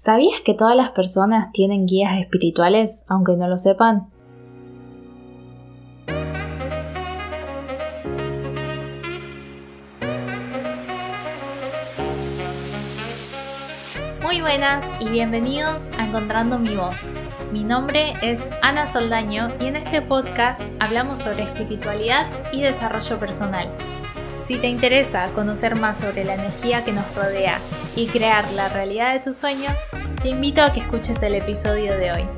¿Sabías que todas las personas tienen guías espirituales, aunque no lo sepan? Muy buenas y bienvenidos a Encontrando mi voz. Mi nombre es Ana Soldaño y en este podcast hablamos sobre espiritualidad y desarrollo personal. Si te interesa conocer más sobre la energía que nos rodea y crear la realidad de tus sueños, te invito a que escuches el episodio de hoy.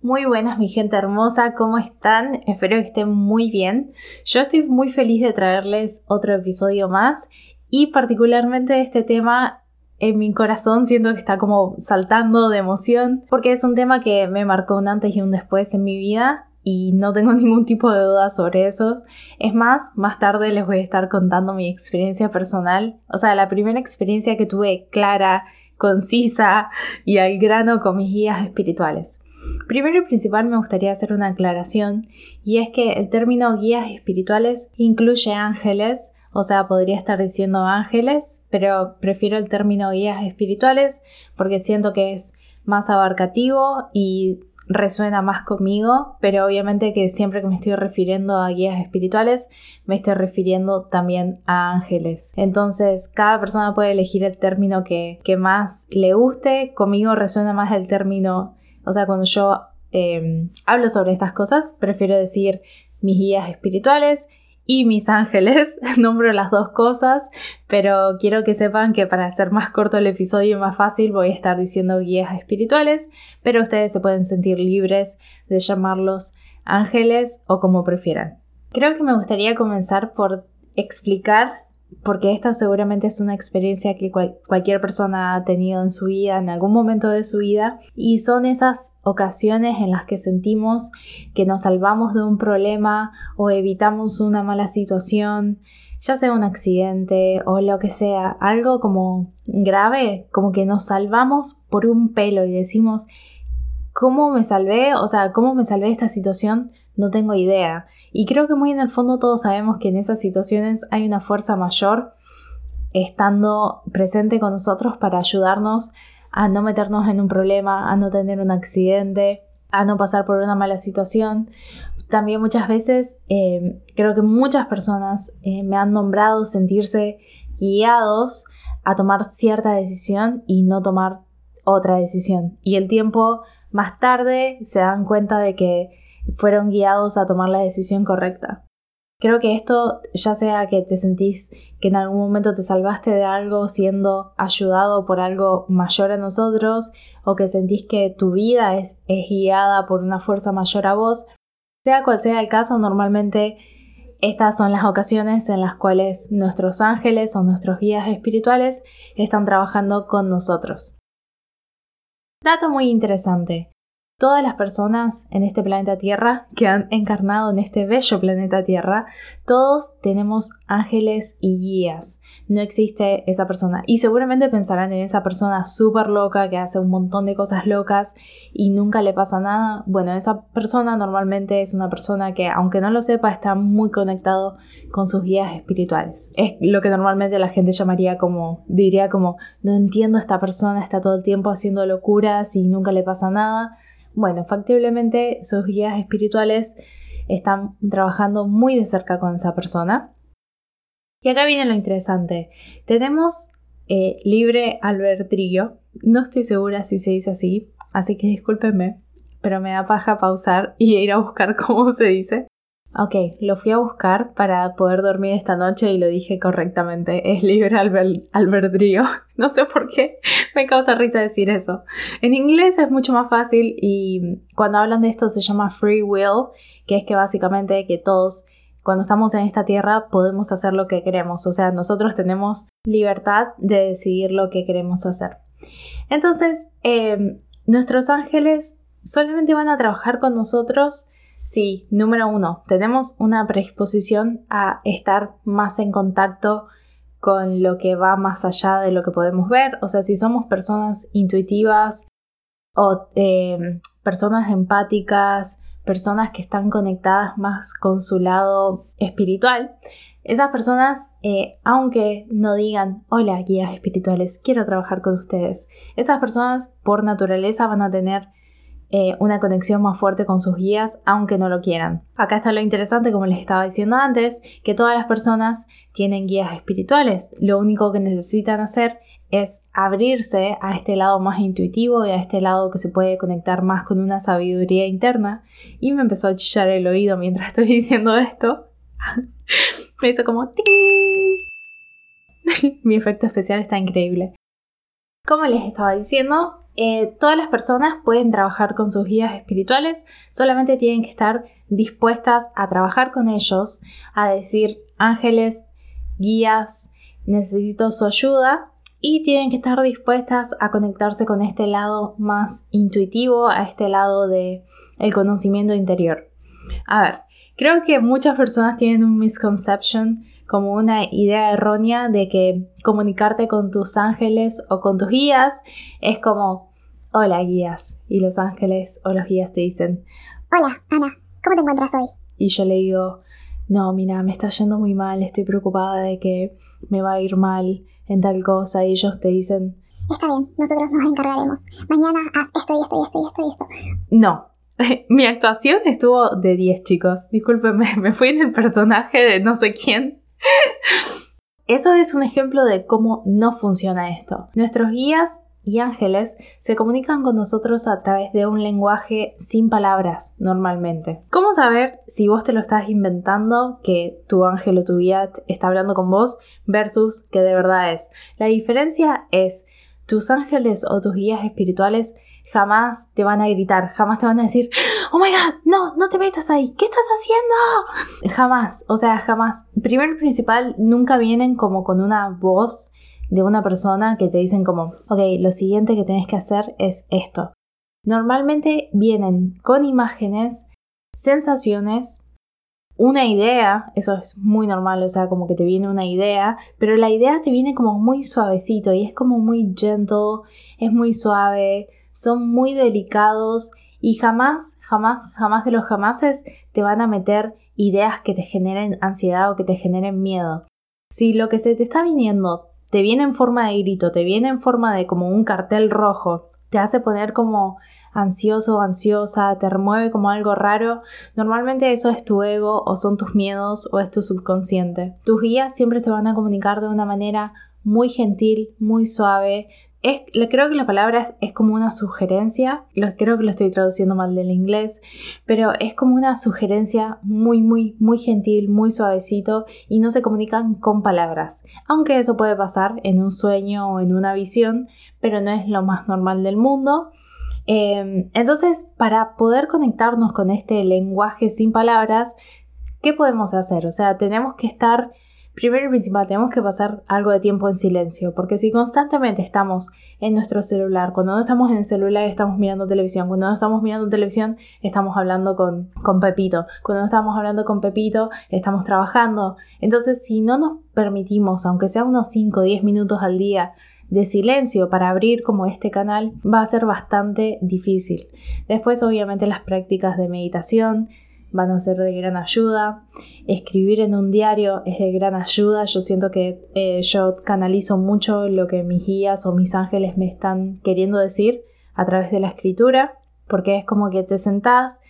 Muy buenas mi gente hermosa, ¿cómo están? Espero que estén muy bien. Yo estoy muy feliz de traerles otro episodio más y particularmente este tema en mi corazón siento que está como saltando de emoción porque es un tema que me marcó un antes y un después en mi vida y no tengo ningún tipo de duda sobre eso. Es más, más tarde les voy a estar contando mi experiencia personal, o sea, la primera experiencia que tuve clara, concisa y al grano con mis guías espirituales. Primero y principal me gustaría hacer una aclaración y es que el término guías espirituales incluye ángeles, o sea, podría estar diciendo ángeles, pero prefiero el término guías espirituales porque siento que es más abarcativo y resuena más conmigo, pero obviamente que siempre que me estoy refiriendo a guías espirituales, me estoy refiriendo también a ángeles. Entonces, cada persona puede elegir el término que, más le guste. Conmigo resuena más el término, o sea, cuando yo em, hablo sobre estas cosas, prefiero decir mis guías espirituales y mis ángeles. Nombro las dos cosas, pero quiero que sepan que para hacer más corto el episodio y más fácil voy a estar diciendo guías espirituales, pero ustedes se pueden sentir libres de llamarlos ángeles o como prefieran. Creo que me gustaría comenzar por explicar porque esta seguramente es una experiencia que cualquier persona ha tenido en su vida, en algún momento de su vida, y son esas ocasiones en las que sentimos que nos salvamos de un problema o evitamos una mala situación, ya sea un accidente o lo que sea, algo como grave, como que nos salvamos por un pelo y decimos, ¿cómo me salvé? O sea, ¿cómo me salvé de esta situación? No tengo idea. Y creo que muy en el fondo todos sabemos que en esas situaciones hay una fuerza mayor estando presente con nosotros para ayudarnos a no meternos en un problema, a no tener un accidente, a no pasar por una mala situación. También muchas veces eh, creo que muchas personas eh, me han nombrado sentirse guiados a tomar cierta decisión y no tomar otra decisión. Y el tiempo más tarde se dan cuenta de que fueron guiados a tomar la decisión correcta. Creo que esto, ya sea que te sentís que en algún momento te salvaste de algo siendo ayudado por algo mayor a nosotros, o que sentís que tu vida es, es guiada por una fuerza mayor a vos, sea cual sea el caso, normalmente estas son las ocasiones en las cuales nuestros ángeles o nuestros guías espirituales están trabajando con nosotros. Dato muy interesante todas las personas en este planeta Tierra que han encarnado en este bello planeta Tierra, todos tenemos ángeles y guías. No existe esa persona. Y seguramente pensarán en esa persona súper loca que hace un montón de cosas locas y nunca le pasa nada. Bueno, esa persona normalmente es una persona que, aunque no lo sepa, está muy conectado con sus guías espirituales. Es lo que normalmente la gente llamaría como, diría como, no entiendo esta persona, está todo el tiempo haciendo locuras y nunca le pasa nada bueno, factiblemente sus guías espirituales están trabajando muy de cerca con esa persona. Y acá viene lo interesante. Tenemos eh, libre albedrío. No estoy segura si se dice así, así que discúlpenme, pero me da paja pausar y ir a buscar cómo se dice. Ok, lo fui a buscar para poder dormir esta noche y lo dije correctamente. Es libre albedrío. No sé por qué me causa risa decir eso. En inglés es mucho más fácil y cuando hablan de esto se llama free will, que es que básicamente que todos cuando estamos en esta tierra podemos hacer lo que queremos. O sea, nosotros tenemos libertad de decidir lo que queremos hacer. Entonces, eh, nuestros ángeles solamente van a trabajar con nosotros Sí, número uno, tenemos una predisposición a estar más en contacto con lo que va más allá de lo que podemos ver. O sea, si somos personas intuitivas o eh, personas empáticas, personas que están conectadas más con su lado espiritual, esas personas, eh, aunque no digan, hola guías espirituales, quiero trabajar con ustedes, esas personas por naturaleza van a tener eh, una conexión más fuerte con sus guías, aunque no lo quieran. Acá está lo interesante, como les estaba diciendo antes, que todas las personas tienen guías espirituales. Lo único que necesitan hacer es abrirse a este lado más intuitivo y a este lado que se puede conectar más con una sabiduría interna. Y me empezó a chillar el oído mientras estoy diciendo esto. me hizo como Mi efecto especial está increíble. Como les estaba diciendo, eh, todas las personas pueden trabajar con sus guías espirituales, solamente tienen que estar dispuestas a trabajar con ellos, a decir ángeles, guías, necesito su ayuda y tienen que estar dispuestas a conectarse con este lado más intuitivo, a este lado de el conocimiento interior. A ver, creo que muchas personas tienen un misconception como una idea errónea de que comunicarte con tus ángeles o con tus guías es como, hola guías, y los ángeles o los guías te dicen, hola Ana, ¿cómo te encuentras hoy? Y yo le digo, no, mira, me está yendo muy mal, estoy preocupada de que me va a ir mal en tal cosa, y ellos te dicen, está bien, nosotros nos encargaremos, mañana haz esto y esto y esto y esto y esto. No, mi actuación estuvo de 10 chicos. Discúlpenme, me fui en el personaje de no sé quién. Eso es un ejemplo de cómo no funciona esto. Nuestros guías y ángeles se comunican con nosotros a través de un lenguaje sin palabras normalmente. ¿Cómo saber si vos te lo estás inventando que tu ángel o tu guía está hablando con vos versus que de verdad es? La diferencia es tus ángeles o tus guías espirituales jamás te van a gritar, jamás te van a decir, oh my god, no, no te metas ahí, ¿qué estás haciendo? Jamás, o sea, jamás. Primero y principal, nunca vienen como con una voz de una persona que te dicen como, ok, lo siguiente que tienes que hacer es esto. Normalmente vienen con imágenes, sensaciones, una idea, eso es muy normal, o sea, como que te viene una idea, pero la idea te viene como muy suavecito y es como muy gentle, es muy suave, son muy delicados y jamás, jamás, jamás de los jamases te van a meter ideas que te generen ansiedad o que te generen miedo. Si lo que se te está viniendo te viene en forma de grito, te viene en forma de como un cartel rojo, te hace poner como ansioso o ansiosa, te remueve como algo raro, normalmente eso es tu ego o son tus miedos o es tu subconsciente. Tus guías siempre se van a comunicar de una manera muy gentil, muy suave, es, creo que la palabra es, como una sugerencia, lo, creo que lo estoy traduciendo mal del inglés, pero es como una sugerencia muy, muy, muy gentil, muy suavecito y no se comunican con palabras. Aunque eso puede pasar en un sueño o en una visión, pero no es lo más normal del mundo. Em, entonces, para poder conectarnos con este lenguaje sin palabras, ¿qué podemos hacer? O sea, tenemos que estar Primero y principal, tenemos que pasar algo de tiempo en silencio, porque si constantemente estamos en nuestro celular, cuando no estamos en el celular estamos mirando televisión, cuando no estamos mirando televisión estamos hablando con, con Pepito, cuando no estamos hablando con Pepito estamos trabajando. Entonces, si no nos permitimos, aunque sea unos 5 o 10 minutos al día, de silencio para abrir como este canal va a ser bastante difícil. Después obviamente las prácticas de meditación, van a ser de gran ayuda. Escribir en un diario es de gran ayuda. Yo siento que eh, yo canalizo mucho lo que mis guías o mis ángeles me están queriendo decir a través de la escritura, porque es como que te sentás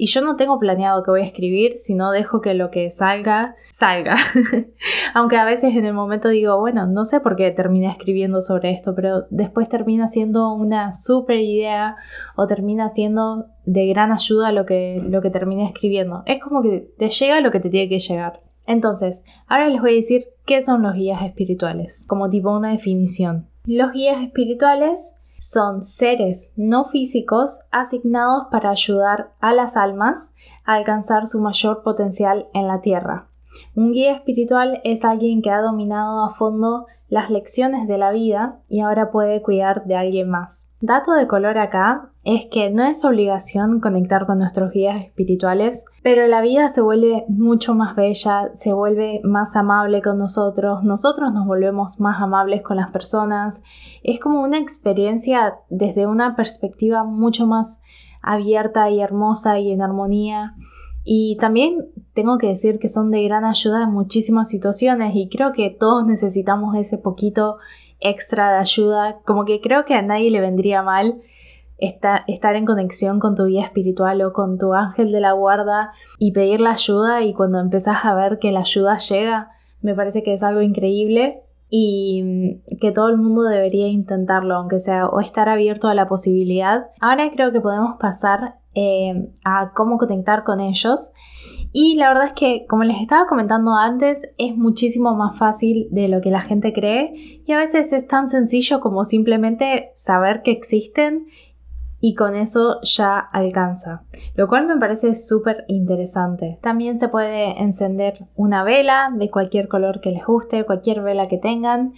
y yo no tengo planeado que voy a escribir, sino dejo que lo que salga, salga. Aunque a veces en el momento digo, bueno, no sé por qué terminé escribiendo sobre esto, pero después termina siendo una super idea o termina siendo de gran ayuda lo que, lo que terminé escribiendo. Es como que te llega lo que te tiene que llegar. Entonces, ahora les voy a decir qué son los guías espirituales, como tipo una definición. Los guías espirituales son seres no físicos asignados para ayudar a las almas a alcanzar su mayor potencial en la Tierra. Un guía espiritual es alguien que ha dominado a fondo las lecciones de la vida y ahora puede cuidar de alguien más. Dato de color acá es que no es obligación conectar con nuestros guías espirituales, pero la vida se vuelve mucho más bella, se vuelve más amable con nosotros, nosotros nos volvemos más amables con las personas, es como una experiencia desde una perspectiva mucho más abierta y hermosa y en armonía. Y también tengo que decir que son de gran ayuda en muchísimas situaciones y creo que todos necesitamos ese poquito extra de ayuda, como que creo que a nadie le vendría mal estar, en conexión con tu guía espiritual o con tu ángel de la guarda y pedir la ayuda y cuando empezás a ver que la ayuda llega, me parece que es algo increíble y que todo el mundo debería intentarlo, aunque sea o estar abierto a la posibilidad. Ahora creo que podemos pasar eh, a cómo conectar con ellos. Y la verdad es que, como les estaba comentando antes, es muchísimo más fácil de lo que la gente cree y a veces es tan sencillo como simplemente saber que existen y con eso ya alcanza, lo cual me parece súper interesante. También se puede encender una vela de cualquier color que les guste, cualquier vela que tengan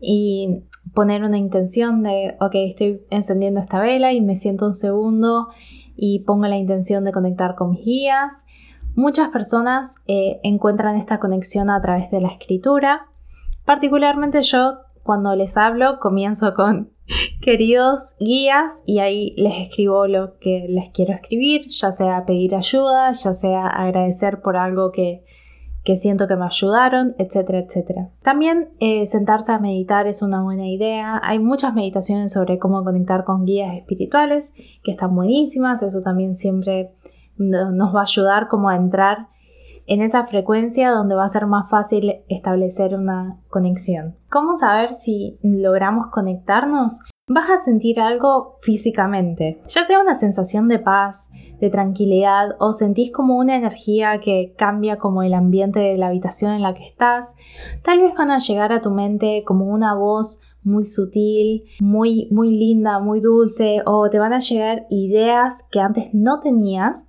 y poner una intención de, ok, estoy encendiendo esta vela y me siento un segundo y pongo la intención de conectar con mis guías. Muchas personas eh, encuentran esta conexión a través de la escritura. Particularmente yo, cuando les hablo, comienzo con queridos guías y ahí les escribo lo que les quiero escribir, ya sea pedir ayuda, ya sea agradecer por algo que, que siento que me ayudaron, etcétera, etcétera. También eh, sentarse a meditar es una buena idea. Hay muchas meditaciones sobre cómo conectar con guías espirituales que están buenísimas. Eso también siempre nos va a ayudar como a entrar en esa frecuencia donde va a ser más fácil establecer una conexión. ¿Cómo saber si logramos conectarnos? Vas a sentir algo físicamente, ya sea una sensación de paz, de tranquilidad o sentís como una energía que cambia como el ambiente de la habitación en la que estás, tal vez van a llegar a tu mente como una voz muy sutil, muy muy linda, muy dulce o te van a llegar ideas que antes no tenías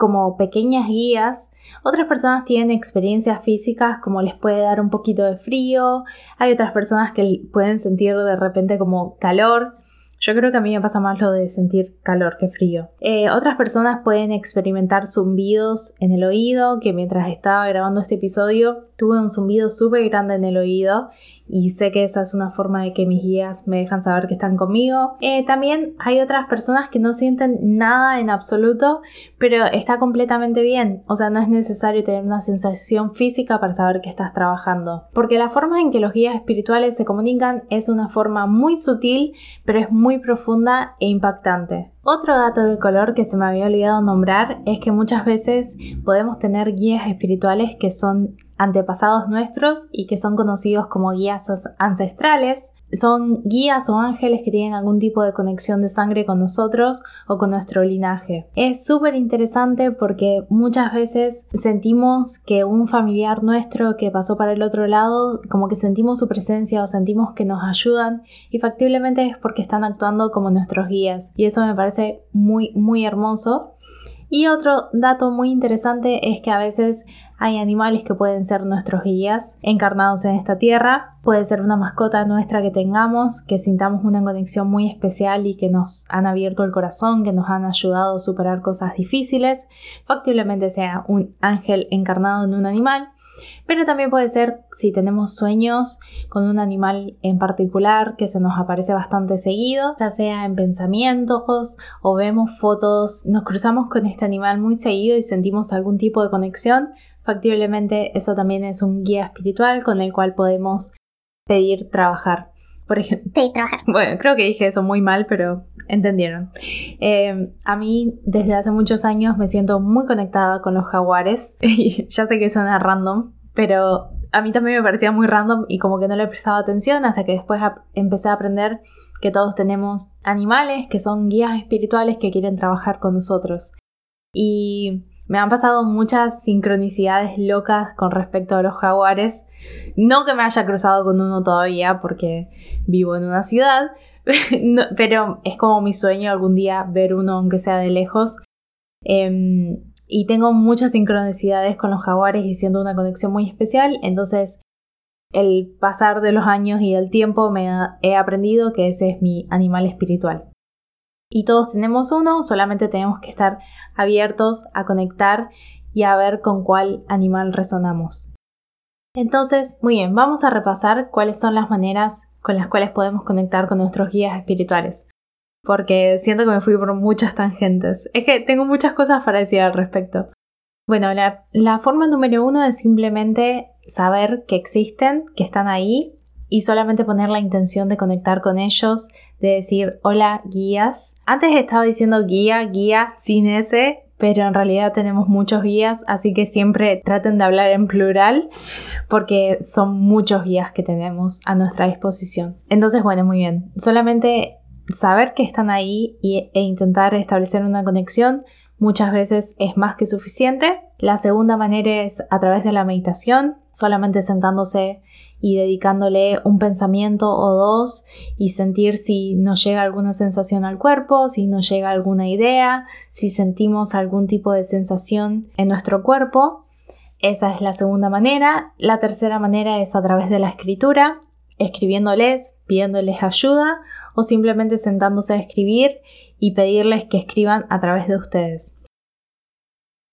como pequeñas guías. Otras personas tienen experiencias físicas como les puede dar un poquito de frío. Hay otras personas que pueden sentir de repente como calor. Yo creo que a mí me pasa más lo de sentir calor que frío. Eh, otras personas pueden experimentar zumbidos en el oído, que mientras estaba grabando este episodio tuve un zumbido súper grande en el oído y sé que esa es una forma de que mis guías me dejan saber que están conmigo. Eh, también hay otras personas que no sienten nada en absoluto, pero está completamente bien. O sea, no es necesario tener una sensación física para saber que estás trabajando. Porque la forma en que los guías espirituales se comunican es una forma muy sutil, pero es muy profunda e impactante. Otro dato de color que se me había olvidado nombrar es que muchas veces podemos tener guías espirituales que son antepasados nuestros y que son conocidos como guías ancestrales. Son guías o ángeles que tienen algún tipo de conexión de sangre con nosotros o con nuestro linaje. Es súper interesante porque muchas veces sentimos que un familiar nuestro que pasó para el otro lado, como que sentimos su presencia o sentimos que nos ayudan y factiblemente es porque están actuando como nuestros guías. Y eso me parece muy, muy hermoso. Y otro dato muy interesante es que a veces hay animales que pueden ser nuestros guías encarnados en esta tierra. Puede ser una mascota nuestra que tengamos, que sintamos una conexión muy especial y que nos han abierto el corazón, que nos han ayudado a superar cosas difíciles. Factiblemente sea un ángel encarnado en un animal pero también puede ser si tenemos sueños con un animal en particular que se nos aparece bastante seguido, ya sea en pensamientos o vemos fotos, nos cruzamos con este animal muy seguido y sentimos algún tipo de conexión, factiblemente eso también es un guía espiritual con el cual podemos pedir trabajar. Por ejemplo, pedir trabajar. Bueno, creo que dije eso muy mal, pero entendieron. Eh, a mí desde hace muchos años me siento muy conectada con los jaguares. Y ya sé que suena random, pero a mí también me parecía muy random y como que no le prestaba atención hasta que después empecé a aprender que todos tenemos animales que son guías espirituales que quieren trabajar con nosotros. Y me han pasado muchas sincronicidades locas con respecto a los jaguares. No que me haya cruzado con uno todavía porque vivo en una ciudad, pero es como mi sueño algún día ver uno aunque sea de lejos. Em, y tengo muchas sincronicidades con los jaguares y siento una conexión muy especial, entonces el pasar de los años y del tiempo me he aprendido que ese es mi animal espiritual. Y todos tenemos uno, solamente tenemos que estar abiertos a conectar y a ver con cuál animal resonamos. Entonces, muy bien, vamos a repasar cuáles son las maneras con las cuales podemos conectar con nuestros guías espirituales. Porque siento que me fui por muchas tangentes. Es que tengo muchas cosas para decir al respecto. Bueno, la, la forma número uno es simplemente saber que existen, que están ahí y solamente poner la intención de conectar con ellos, de decir hola guías. Antes estaba diciendo guía, guía sin ese, pero en realidad tenemos muchos guías, así que siempre traten de hablar en plural porque son muchos guías que tenemos a nuestra disposición. Entonces, bueno, muy bien. Solamente saber que están ahí e intentar establecer una conexión muchas veces es más que suficiente. La segunda manera es a través de la meditación, solamente sentándose y dedicándole un pensamiento o dos y sentir si nos llega alguna sensación al cuerpo, si nos llega alguna idea, si sentimos algún tipo de sensación en nuestro cuerpo. Esa es la segunda manera. La tercera manera es a través de la escritura, escribiéndoles, pidiéndoles ayuda o simplemente sentándose a escribir y pedirles que escriban a través de ustedes.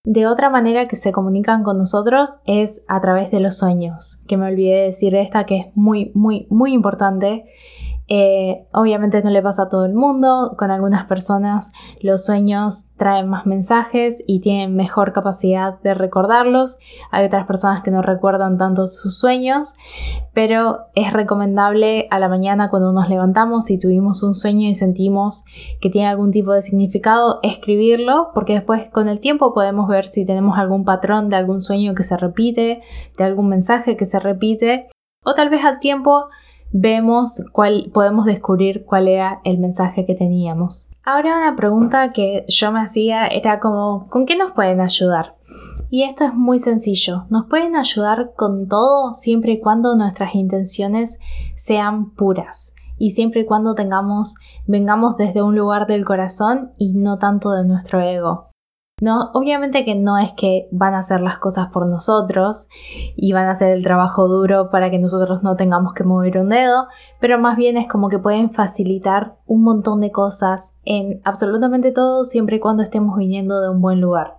De otra manera que se comunican con nosotros es a través de los sueños, que me olvidé de decir esta que es muy, muy, muy importante eh, obviamente no le pasa a todo el mundo, con algunas personas los sueños traen más mensajes y tienen mejor capacidad de recordarlos, hay otras personas que no recuerdan tanto sus sueños, pero es recomendable a la mañana cuando nos levantamos y tuvimos un sueño y sentimos que tiene algún tipo de significado, escribirlo, porque después con el tiempo podemos ver si tenemos algún patrón de algún sueño que se repite, de algún mensaje que se repite, o tal vez al tiempo vemos cuál podemos descubrir cuál era el mensaje que teníamos. Ahora una pregunta que yo me hacía era como ¿con qué nos pueden ayudar? Y esto es muy sencillo, nos pueden ayudar con todo siempre y cuando nuestras intenciones sean puras y siempre y cuando tengamos vengamos desde un lugar del corazón y no tanto de nuestro ego. No, obviamente que no es que van a hacer las cosas por nosotros y van a hacer el trabajo duro para que nosotros no tengamos que mover un dedo, pero más bien es como que pueden facilitar un montón de cosas en absolutamente todo siempre y cuando estemos viniendo de un buen lugar.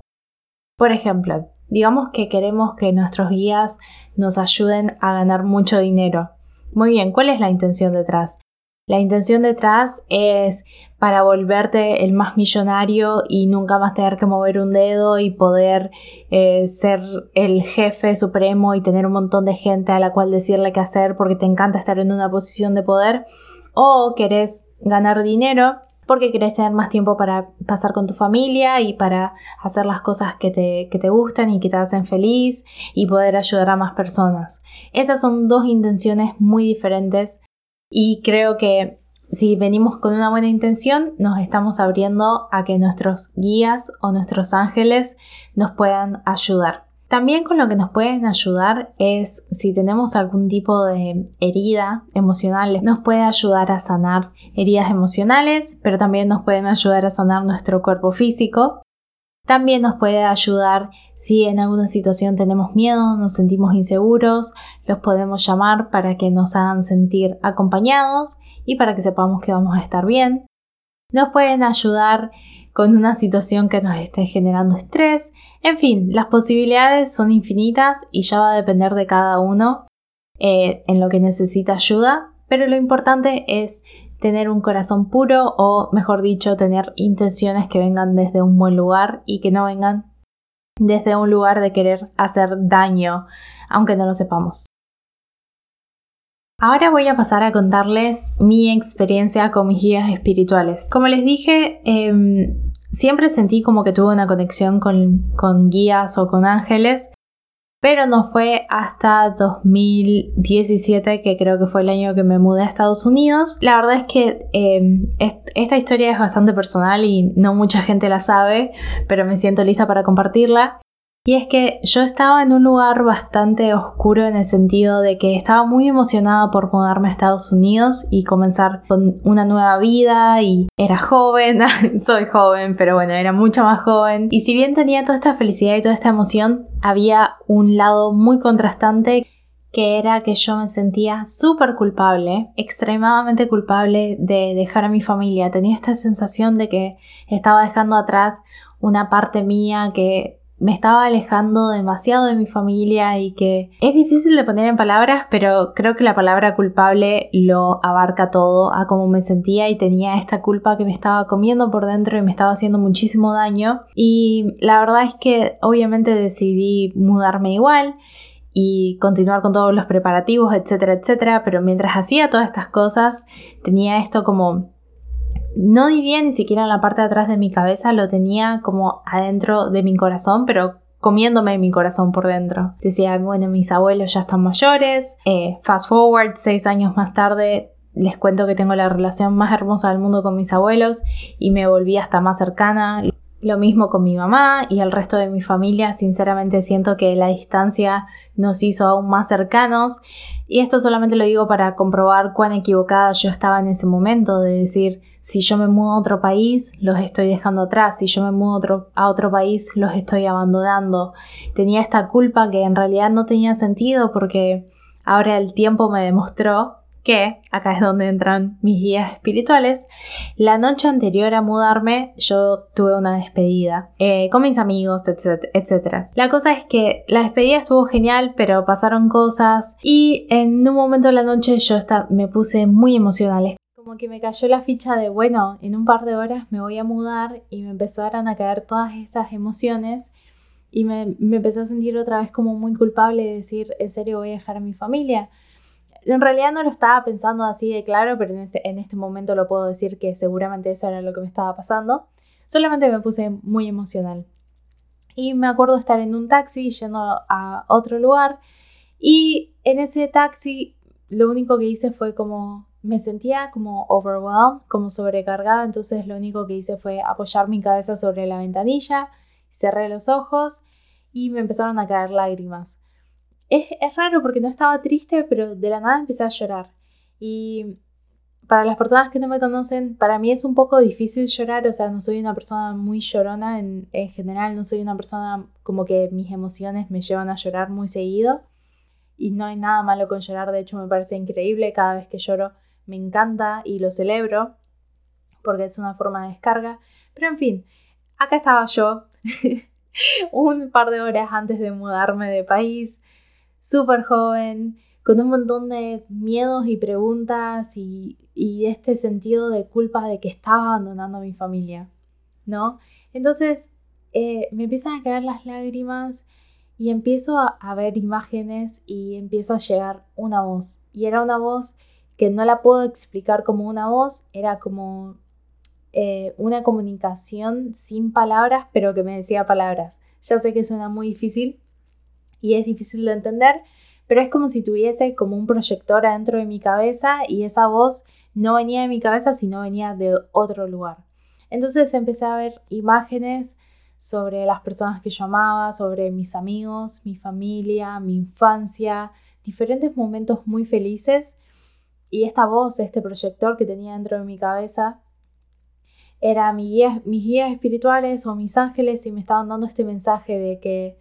Por ejemplo, digamos que queremos que nuestros guías nos ayuden a ganar mucho dinero. Muy bien, ¿cuál es la intención detrás? La intención detrás es para volverte el más millonario y nunca más tener que mover un dedo y poder eh, ser el jefe supremo y tener un montón de gente a la cual decirle qué hacer porque te encanta estar en una posición de poder o querés ganar dinero porque querés tener más tiempo para pasar con tu familia y para hacer las cosas que te, que te gustan y que te hacen feliz y poder ayudar a más personas. Esas son dos intenciones muy diferentes y creo que si venimos con una buena intención, nos estamos abriendo a que nuestros guías o nuestros ángeles nos puedan ayudar. También con lo que nos pueden ayudar es si tenemos algún tipo de herida emocional, nos puede ayudar a sanar heridas emocionales, pero también nos pueden ayudar a sanar nuestro cuerpo físico. También nos puede ayudar si en alguna situación tenemos miedo, nos sentimos inseguros, los podemos llamar para que nos hagan sentir acompañados y para que sepamos que vamos a estar bien. Nos pueden ayudar con una situación que nos esté generando estrés. En fin, las posibilidades son infinitas y ya va a depender de cada uno eh, en lo que necesita ayuda, pero lo importante es tener un corazón puro o, mejor dicho, tener intenciones que vengan desde un buen lugar y que no vengan desde un lugar de querer hacer daño, aunque no lo sepamos. Ahora voy a pasar a contarles mi experiencia con mis guías espirituales. Como les dije, em, siempre sentí como que tuve una conexión con, con guías o con ángeles pero no fue hasta 2017, que creo que fue el año que me mudé a Estados Unidos. La verdad es que em, esta historia es bastante personal y no mucha gente la sabe, pero me siento lista para compartirla. Y es que yo estaba en un lugar bastante oscuro en el sentido de que estaba muy emocionada por mudarme a Estados Unidos y comenzar con una nueva vida y era joven, soy joven, pero bueno, era mucho más joven. Y si bien tenía toda esta felicidad y toda esta emoción, había un lado muy contrastante que era que yo me sentía súper culpable, extremadamente culpable de dejar a mi familia. Tenía esta sensación de que estaba dejando atrás una parte mía que me estaba alejando demasiado de mi familia y que es difícil de poner en palabras, pero creo que la palabra culpable lo abarca todo a cómo me sentía y tenía esta culpa que me estaba comiendo por dentro y me estaba haciendo muchísimo daño. Y la verdad es que obviamente decidí mudarme igual y continuar con todos los preparativos, etcétera, etcétera, pero mientras hacía todas estas cosas tenía esto como no diría ni siquiera en la parte de atrás de mi cabeza, lo tenía como adentro de mi corazón, pero comiéndome mi corazón por dentro. Decía, bueno, mis abuelos ya están mayores, eh, fast forward, seis años más tarde, les cuento que tengo la relación más hermosa del mundo con mis abuelos y me volví hasta más cercana. Lo mismo con mi mamá y el resto de mi familia. Sinceramente siento que la distancia nos hizo aún más cercanos. Y esto solamente lo digo para comprobar cuán equivocada yo estaba en ese momento, de decir, si yo me mudo a otro país, los estoy dejando atrás, si yo me mudo a otro, país, los estoy abandonando. Tenía esta culpa que en realidad no tenía sentido porque ahora el tiempo me demostró que, acá es donde entran mis guías espirituales, la noche anterior a mudarme yo tuve una despedida eh, con mis amigos, etc, La cosa es que la despedida estuvo genial, pero pasaron cosas y en un momento de la noche yo me puse muy emocional. Como que me cayó la ficha de, bueno, en un par de horas me voy a mudar y me empezaron a caer todas estas emociones y me, me empecé a sentir otra vez como muy culpable de decir, en serio voy a dejar a mi familia en realidad no lo estaba pensando así de claro, pero en este, en este momento lo puedo decir que seguramente eso era lo que me estaba pasando. Solamente me puse muy emocional. Y me acuerdo estar en un taxi yendo a otro lugar y en ese taxi lo único que hice fue como me sentía como overwhelmed, como sobrecargada, entonces lo único que hice fue apoyar mi cabeza sobre la ventanilla, cerré los ojos y me empezaron a caer lágrimas es, raro porque no estaba triste, pero de la nada empecé a llorar. Y para las personas que no me conocen, para mí es un poco difícil llorar, o sea, no soy una persona muy llorona en, en, general, no soy una persona como que mis emociones me llevan a llorar muy seguido. Y no hay nada malo con llorar, de hecho me parece increíble, cada vez que lloro me encanta y lo celebro, porque es una forma de descarga. Pero en fin, acá estaba yo, un par de horas antes de mudarme de país, súper joven, con un montón de miedos y preguntas y, este sentido de culpa de que estaba abandonando a mi familia, ¿no? Entonces eh, me empiezan a caer las lágrimas y empiezo a, ver imágenes y empiezo a llegar una voz. Y era una voz que no la puedo explicar como una voz, era como eh, una comunicación sin palabras, pero que me decía palabras. Ya sé que suena muy difícil, y es difícil de entender, pero es como si tuviese como un proyector adentro de mi cabeza y esa voz no venía de mi cabeza, sino venía de otro lugar. Entonces empecé a ver imágenes sobre las personas que yo amaba, sobre mis amigos, mi familia, mi infancia, diferentes momentos muy felices. Y esta voz, este proyector que tenía dentro de mi cabeza, era mi mis guías espirituales o mis ángeles y me estaban dando este mensaje de que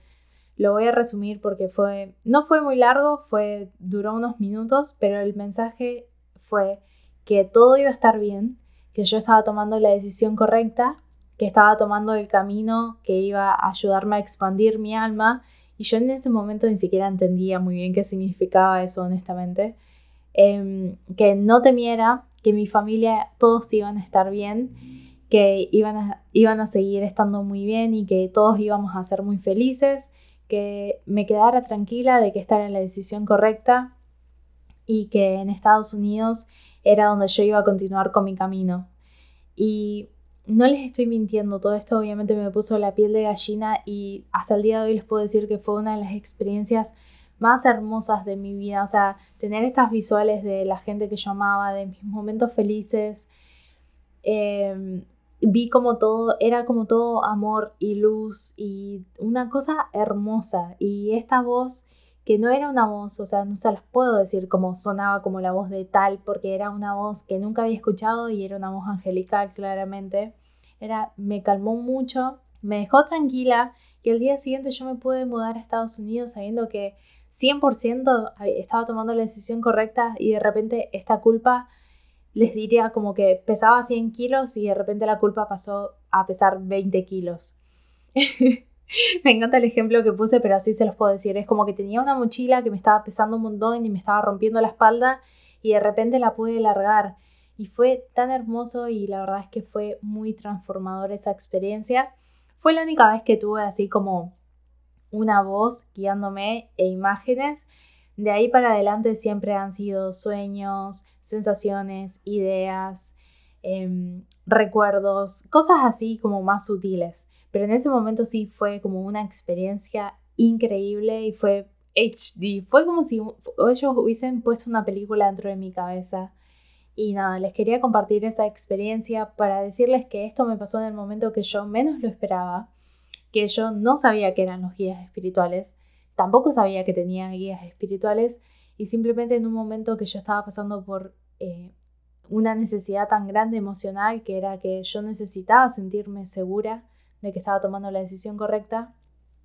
lo voy a resumir porque fue, no fue muy largo, fue, duró unos minutos, pero el mensaje fue que todo iba a estar bien, que yo estaba tomando la decisión correcta, que estaba tomando el camino que iba a ayudarme a expandir mi alma y yo en ese momento ni siquiera entendía muy bien qué significaba eso honestamente, em, que no temiera, que mi familia todos iban a estar bien, que iban a, iban a seguir estando muy bien y que todos íbamos a ser muy felices que me quedara tranquila de que esta era la decisión correcta y que en Estados Unidos era donde yo iba a continuar con mi camino. Y no les estoy mintiendo, todo esto obviamente me puso la piel de gallina y hasta el día de hoy les puedo decir que fue una de las experiencias más hermosas de mi vida, o sea, tener estas visuales de la gente que yo amaba, de mis momentos felices, eh, vi como todo, era como todo amor y luz y una cosa hermosa. Y esta voz, que no era una voz, o sea, no se las puedo decir como sonaba como la voz de tal, porque era una voz que nunca había escuchado y era una voz angelical claramente. Era, me calmó mucho, me dejó tranquila y el día siguiente yo me pude mudar a Estados Unidos sabiendo que 100% estaba tomando la decisión correcta y de repente esta culpa les diría como que pesaba 100 kilos y de repente la culpa pasó a pesar 20 kilos. me encanta el ejemplo que puse, pero así se los puedo decir. Es como que tenía una mochila que me estaba pesando un montón y me estaba rompiendo la espalda y de repente la pude largar. Y fue tan hermoso y la verdad es que fue muy transformador esa experiencia. Fue la única vez que tuve así como una voz guiándome e imágenes. De ahí para adelante siempre han sido sueños, sensaciones, ideas, em, recuerdos, cosas así como más sutiles. Pero en ese momento sí fue como una experiencia increíble y fue HD. Fue como si ellos hubiesen puesto una película dentro de mi cabeza. Y nada, les quería compartir esa experiencia para decirles que esto me pasó en el momento que yo menos lo esperaba, que yo no sabía que eran los guías espirituales, tampoco sabía que tenía guías espirituales y simplemente en un momento que yo estaba pasando por eh, una necesidad tan grande emocional que era que yo necesitaba sentirme segura de que estaba tomando la decisión correcta,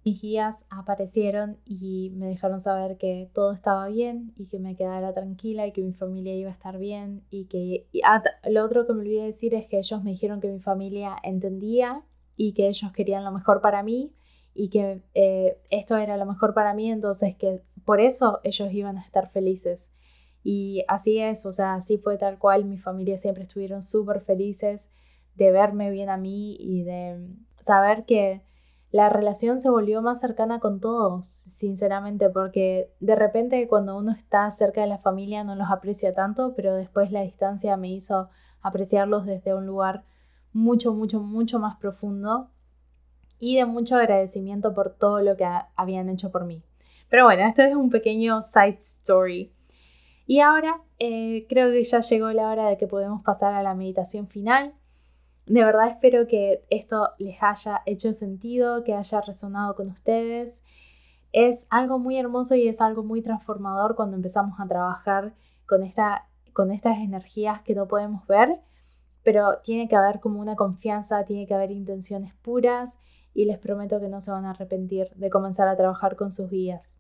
mis guías aparecieron y me dejaron saber que todo estaba bien y que me quedara tranquila y que mi familia iba a estar bien y que ah, lo otro que me olvidé decir es que ellos me dijeron que mi familia entendía y que ellos querían lo mejor para mí y que eh, esto era lo mejor para mí, entonces que por eso ellos iban a estar felices. Y así es, o sea, así fue tal cual, mi familia siempre estuvieron súper felices de verme bien a mí y de saber que la relación se volvió más cercana con todos, sinceramente, porque de repente cuando uno está cerca de la familia no los aprecia tanto, pero después la distancia me hizo apreciarlos desde un lugar mucho, mucho, mucho más profundo y de mucho agradecimiento por todo lo que habían hecho por mí. Pero bueno, esto es un pequeño side story. Y ahora eh, creo que ya llegó la hora de que podemos pasar a la meditación final. De verdad espero que esto les haya hecho sentido, que haya resonado con ustedes. Es algo muy hermoso y es algo muy transformador cuando empezamos a trabajar con, esta, con estas energías que no podemos ver, pero tiene que haber como una confianza, tiene que haber intenciones puras y les prometo que no se van a arrepentir de comenzar a trabajar con sus guías.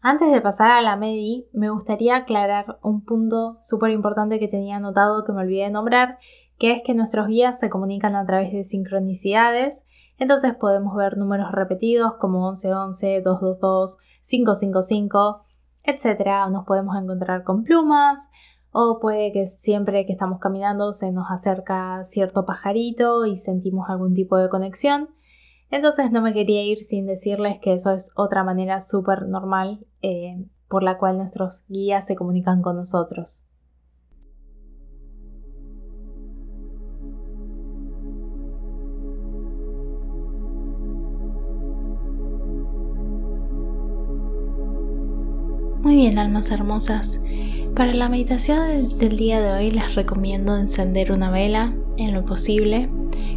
Antes de pasar a la MEDI, me gustaría aclarar un punto súper importante que tenía anotado que me olvidé de nombrar que es que nuestros guías se comunican a través de sincronicidades, entonces podemos ver números repetidos como 1111, 222, 555, etc. Nos podemos encontrar con plumas o puede que siempre que estamos caminando se nos acerca cierto pajarito y sentimos algún tipo de conexión. Entonces no me quería ir sin decirles que eso es otra manera súper normal eh, por la cual nuestros guías se comunican con nosotros. Muy bien, almas hermosas. Para la meditación del día de hoy les recomiendo encender una vela en lo posible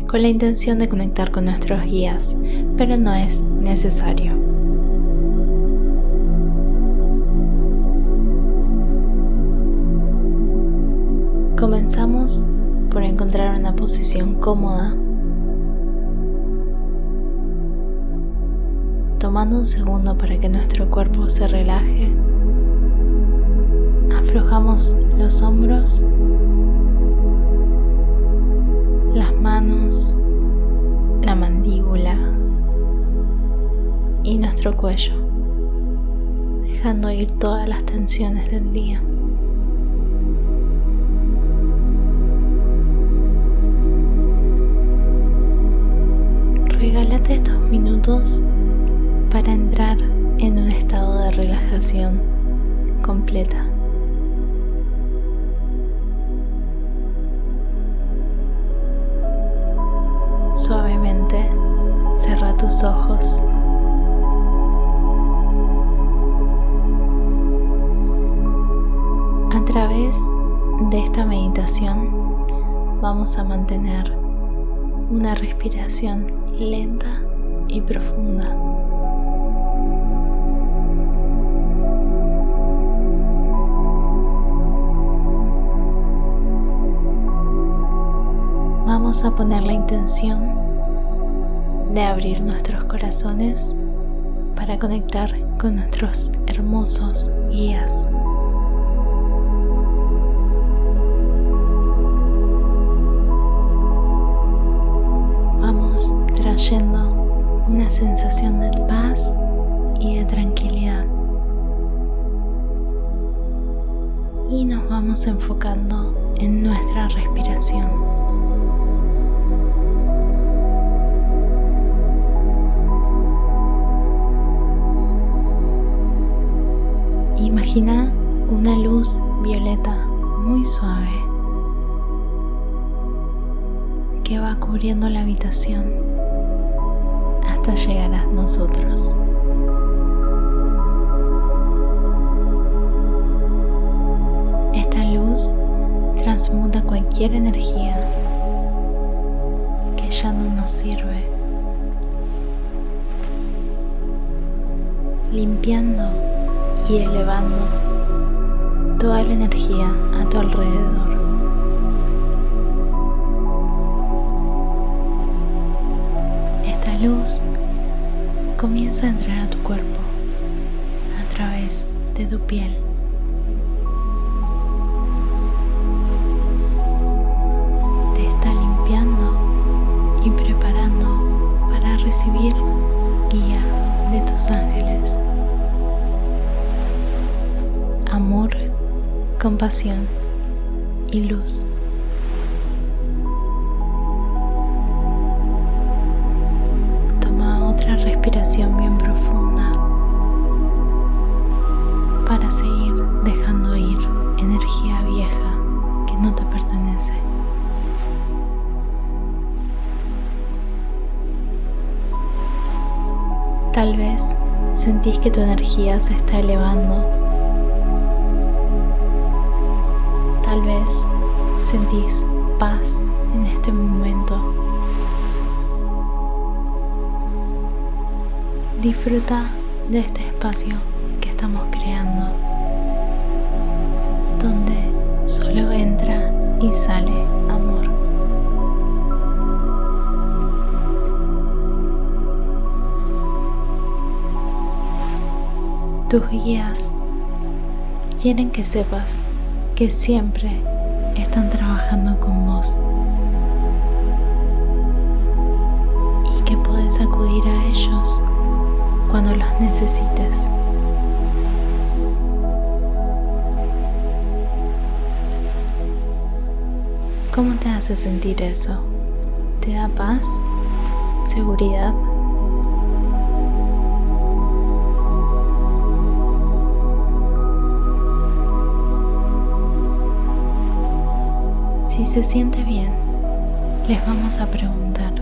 con la intención de conectar con nuestros guías, pero no es necesario. Comenzamos por encontrar una posición cómoda, tomando un segundo para que nuestro cuerpo se relaje aflojamos los hombros, las manos, la mandíbula y nuestro cuello, dejando ir todas las tensiones del día. Regálate estos minutos para entrar en un estado de relajación completa. Suavemente cierra tus ojos. A través de esta meditación vamos a mantener una respiración lenta y profunda. vamos a poner la intención de abrir nuestros corazones para conectar con nuestros hermosos guías. Trayendo una sensación de paz y de tranquilidad. Y nos vamos enfocando en nuestra respiración. Imagina una luz violeta muy suave que va cubriendo la habitación hasta llegar a nosotros. Esta luz transmuta cualquier energía que ya no nos sirve, limpiando y elevando toda la energía a tu alrededor. Luz comienza a entrar a tu cuerpo a través de tu piel. Te está limpiando y preparando para recibir guía de tus ángeles. Amor, compasión y luz. Sentís que tu energía se está elevando. Tal vez sentís paz en este momento. Disfruta de este espacio que estamos creando, donde solo entra y sale Tus guías quieren que sepas que siempre están trabajando con vos y que puedes acudir a ellos cuando los necesites. ¿Cómo te hace sentir eso? ¿Te da paz? ¿Seguridad? Si se siente bien, les vamos a preguntar,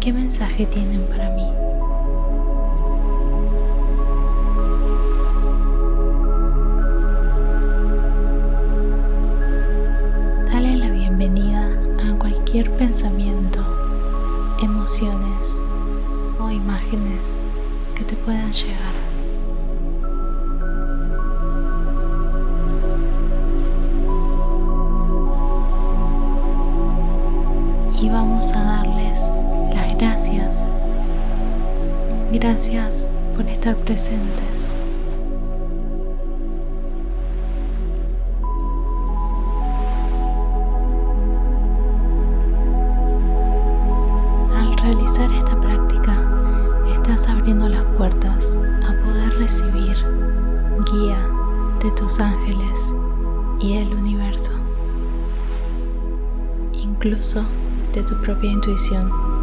¿qué mensaje tienen para mí? Gracias por estar presentes. Al realizar esta práctica, estás abriendo las puertas a poder recibir guía de tus ángeles y del universo. Incluso de tu propia intuición.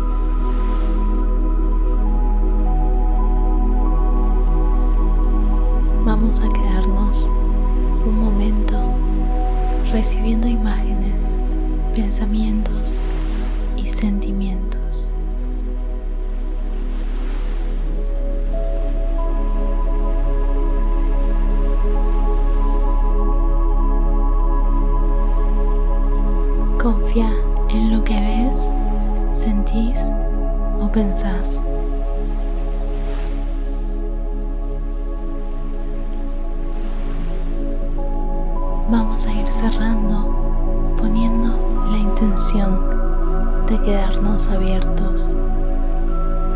Pensamientos de quedarnos abiertos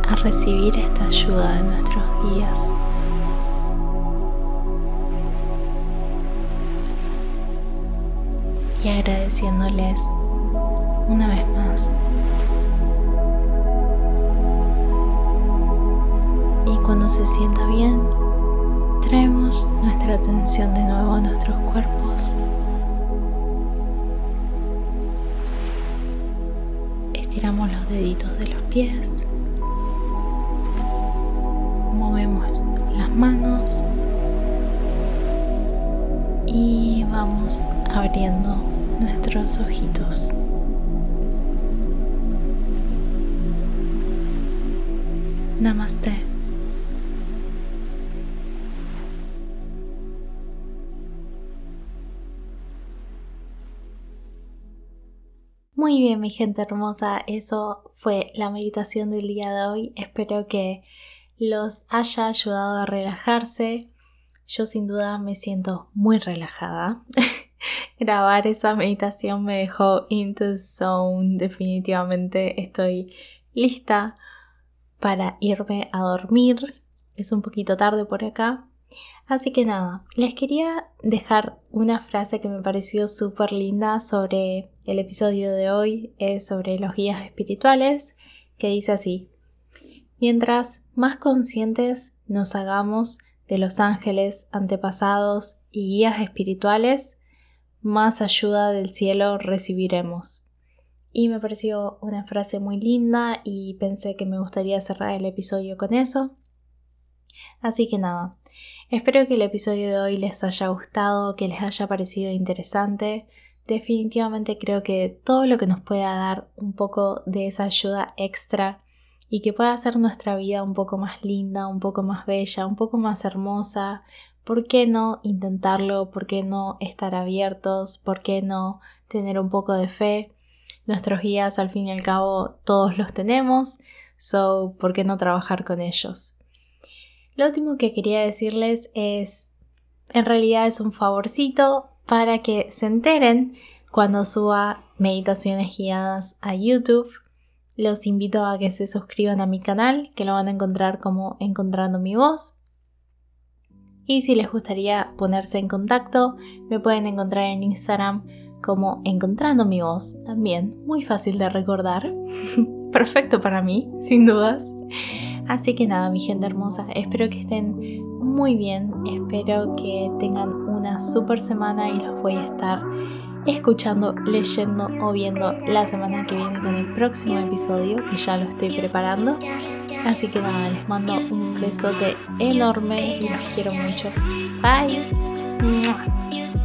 a recibir esta ayuda de nuestros guías. Y agradeciéndoles una vez más. Y cuando se sienta bien, traemos nuestra atención de nuevo a nuestros cuerpos. Deditos de los pies. Movemos las manos. Y vamos abriendo nuestros ojitos. Namaste. Muy bien, mi gente hermosa, eso fue la meditación del día de hoy. Espero que los haya ayudado a relajarse. Yo sin duda me siento muy relajada. Grabar esa meditación me dejó into zone. Definitivamente estoy lista para irme a dormir. Es un poquito tarde por acá. Así que nada, les quería dejar una frase que me pareció súper linda sobre el episodio de hoy, es sobre los guías espirituales, que dice así, mientras más conscientes nos hagamos de los ángeles, antepasados y guías espirituales, más ayuda del cielo recibiremos. Y me pareció una frase muy linda y pensé que me gustaría cerrar el episodio con eso. Así que nada, Espero que el episodio de hoy les haya gustado, que les haya parecido interesante. Definitivamente creo que todo lo que nos pueda dar un poco de esa ayuda extra y que pueda hacer nuestra vida un poco más linda, un poco más bella, un poco más hermosa, ¿por qué no intentarlo? ¿Por qué no estar abiertos? ¿Por qué no tener un poco de fe? Nuestros guías al fin y al cabo todos los tenemos, so ¿por qué no trabajar con ellos? Lo último que quería decirles es, en realidad es un favorcito para que se enteren cuando suba meditaciones guiadas a YouTube. Los invito a que se suscriban a mi canal, que lo van a encontrar como Encontrando mi voz. Y si les gustaría ponerse en contacto, me pueden encontrar en Instagram como Encontrando mi voz, también muy fácil de recordar. Perfecto para mí, sin dudas. Así que nada, mi gente hermosa, espero que estén muy bien, espero que tengan una super semana y los voy a estar escuchando, leyendo o viendo la semana que viene con el próximo episodio, que ya lo estoy preparando. Así que nada, les mando un besote enorme y los quiero mucho. Bye.